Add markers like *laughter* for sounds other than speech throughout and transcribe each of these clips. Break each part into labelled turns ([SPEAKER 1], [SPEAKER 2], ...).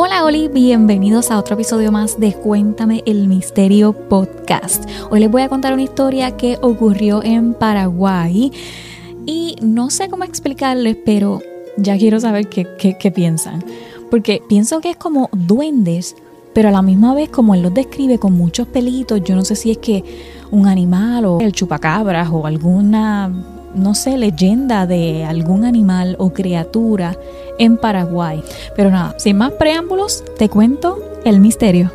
[SPEAKER 1] Hola Oli, bienvenidos a otro episodio más de Cuéntame el Misterio Podcast. Hoy les voy a contar una historia que ocurrió en Paraguay y no sé cómo explicarles, pero ya quiero saber qué, qué, piensan. Porque pienso que es como duendes, pero a la misma vez como él los describe con muchos pelitos, yo no sé si es que un animal o el chupacabras o alguna no sé, leyenda de algún animal o criatura en Paraguay. Pero nada, sin más preámbulos, te cuento el misterio.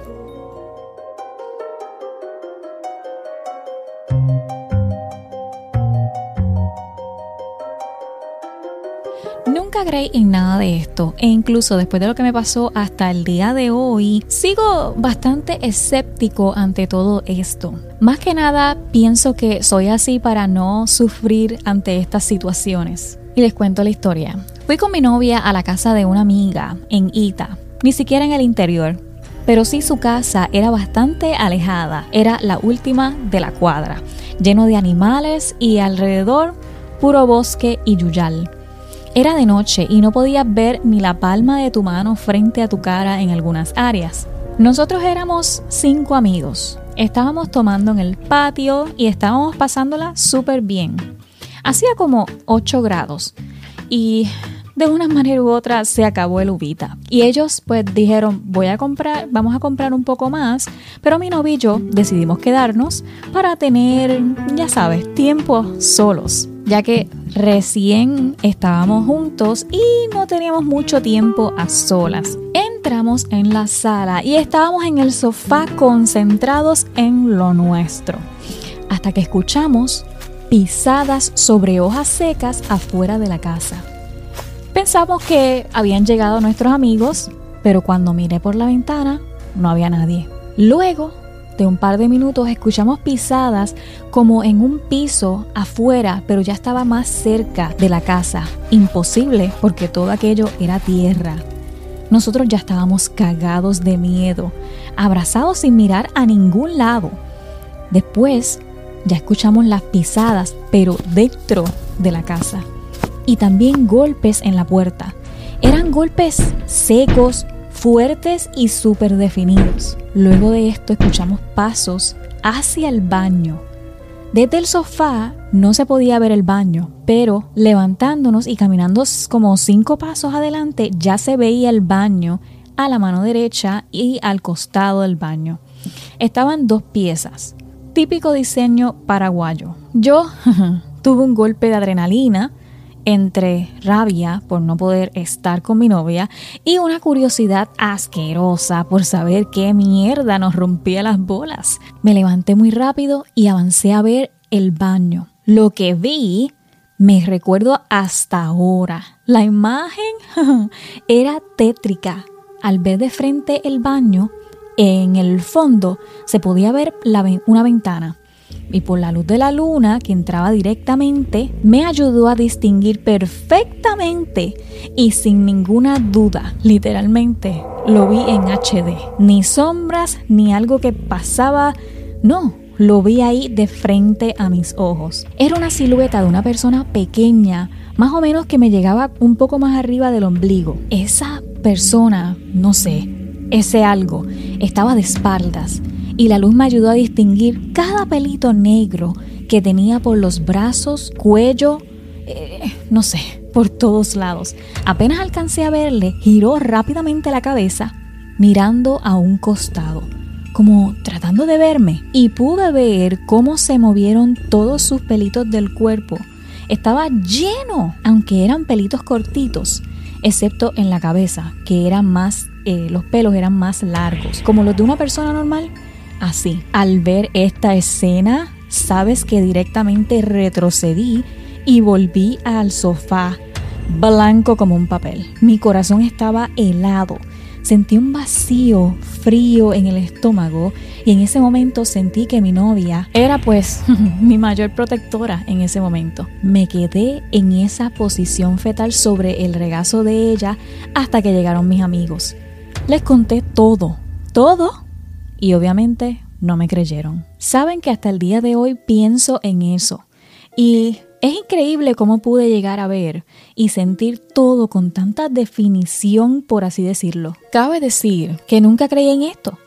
[SPEAKER 1] Nunca creí en nada de esto e incluso después de lo que me pasó hasta el día de hoy, sigo bastante escéptico ante todo esto. Más que nada, pienso que soy así para no sufrir ante estas situaciones. Y les cuento la historia. Fui con mi novia a la casa de una amiga en Ita, ni siquiera en el interior, pero sí su casa era bastante alejada, era la última de la cuadra, lleno de animales y alrededor puro bosque y yuyal. Era de noche y no podías ver ni la palma de tu mano frente a tu cara en algunas áreas. Nosotros éramos cinco amigos, Estábamos tomando en el patio y estábamos pasándola súper bien. Hacía como 8 grados y de una manera u otra se acabó el ubita. Y ellos pues dijeron, voy a comprar, vamos a comprar un poco más, pero mi novio y yo decidimos quedarnos para tener, ya sabes, tiempo solos, ya que recién estábamos juntos y no teníamos mucho tiempo a solas entramos en la sala y estábamos en el sofá concentrados en lo nuestro, hasta que escuchamos pisadas sobre hojas secas afuera de la casa. Pensamos que habían llegado nuestros amigos, pero cuando miré por la ventana no había nadie. Luego de un par de minutos escuchamos pisadas como en un piso afuera, pero ya estaba más cerca de la casa. Imposible porque todo aquello era tierra. Nosotros ya estábamos cagados de miedo, abrazados sin mirar a ningún lado. Después ya escuchamos las pisadas, pero dentro de la casa. Y también golpes en la puerta. Eran golpes secos, fuertes y súper definidos. Luego de esto escuchamos pasos hacia el baño desde el sofá no se podía ver el baño, pero levantándonos y caminando como cinco pasos adelante ya se veía el baño a la mano derecha y al costado del baño. Estaban dos piezas, típico diseño paraguayo. Yo *laughs* tuve un golpe de adrenalina entre rabia por no poder estar con mi novia y una curiosidad asquerosa por saber qué mierda nos rompía las bolas. Me levanté muy rápido y avancé a ver el baño. Lo que vi me recuerdo hasta ahora. La imagen *laughs* era tétrica. Al ver de frente el baño, en el fondo se podía ver una ventana y por la luz de la luna que entraba directamente me ayudó a distinguir perfectamente y sin ninguna duda, literalmente, lo vi en HD. Ni sombras ni algo que pasaba, no, lo vi ahí de frente a mis ojos. Era una silueta de una persona pequeña, más o menos que me llegaba un poco más arriba del ombligo. Esa persona, no sé, ese algo, estaba de espaldas y la luz me ayudó a distinguir cada pelito negro que tenía por los brazos, cuello, eh, no sé, por todos lados. Apenas alcancé a verle, giró rápidamente la cabeza, mirando a un costado, como tratando de verme, y pude ver cómo se movieron todos sus pelitos del cuerpo. Estaba lleno, aunque eran pelitos cortitos, excepto en la cabeza, que eran más, eh, los pelos eran más largos, como los de una persona normal así. Al ver esta escena, sabes que directamente retrocedí y volví al sofá, blanco como un papel. Mi corazón estaba helado. Sentí un vacío frío en el estómago y en ese momento sentí que mi novia era pues *laughs* mi mayor protectora en ese momento. Me quedé en esa posición fetal sobre el regazo de ella hasta que llegaron mis amigos. Les conté todo, todo y obviamente no me creyeron. Saben que hasta el día de hoy pienso en eso. Y Es increíble cómo pude llegar a ver y sentir todo con tanta definición, por así decirlo. Cabe decir que nunca creí en esto.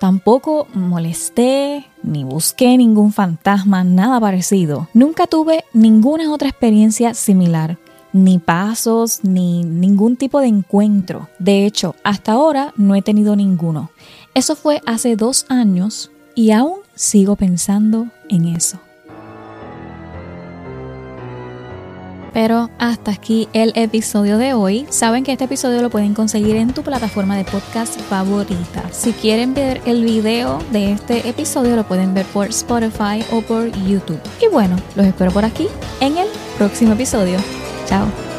[SPEAKER 1] Tampoco molesté ni busqué ningún fantasma, nada parecido. Nunca tuve ninguna otra experiencia similar, ni pasos, ni ningún tipo de encuentro. De hecho, hasta ahora no he tenido ninguno. Eso fue hace dos años y aún sigo pensando en eso. Pero hasta aquí el episodio de hoy. Saben que este episodio lo pueden conseguir en tu plataforma de podcast favorita. Si quieren ver el video de este episodio lo pueden ver por Spotify o por YouTube. Y bueno, los espero por aquí en el próximo episodio. Ciao.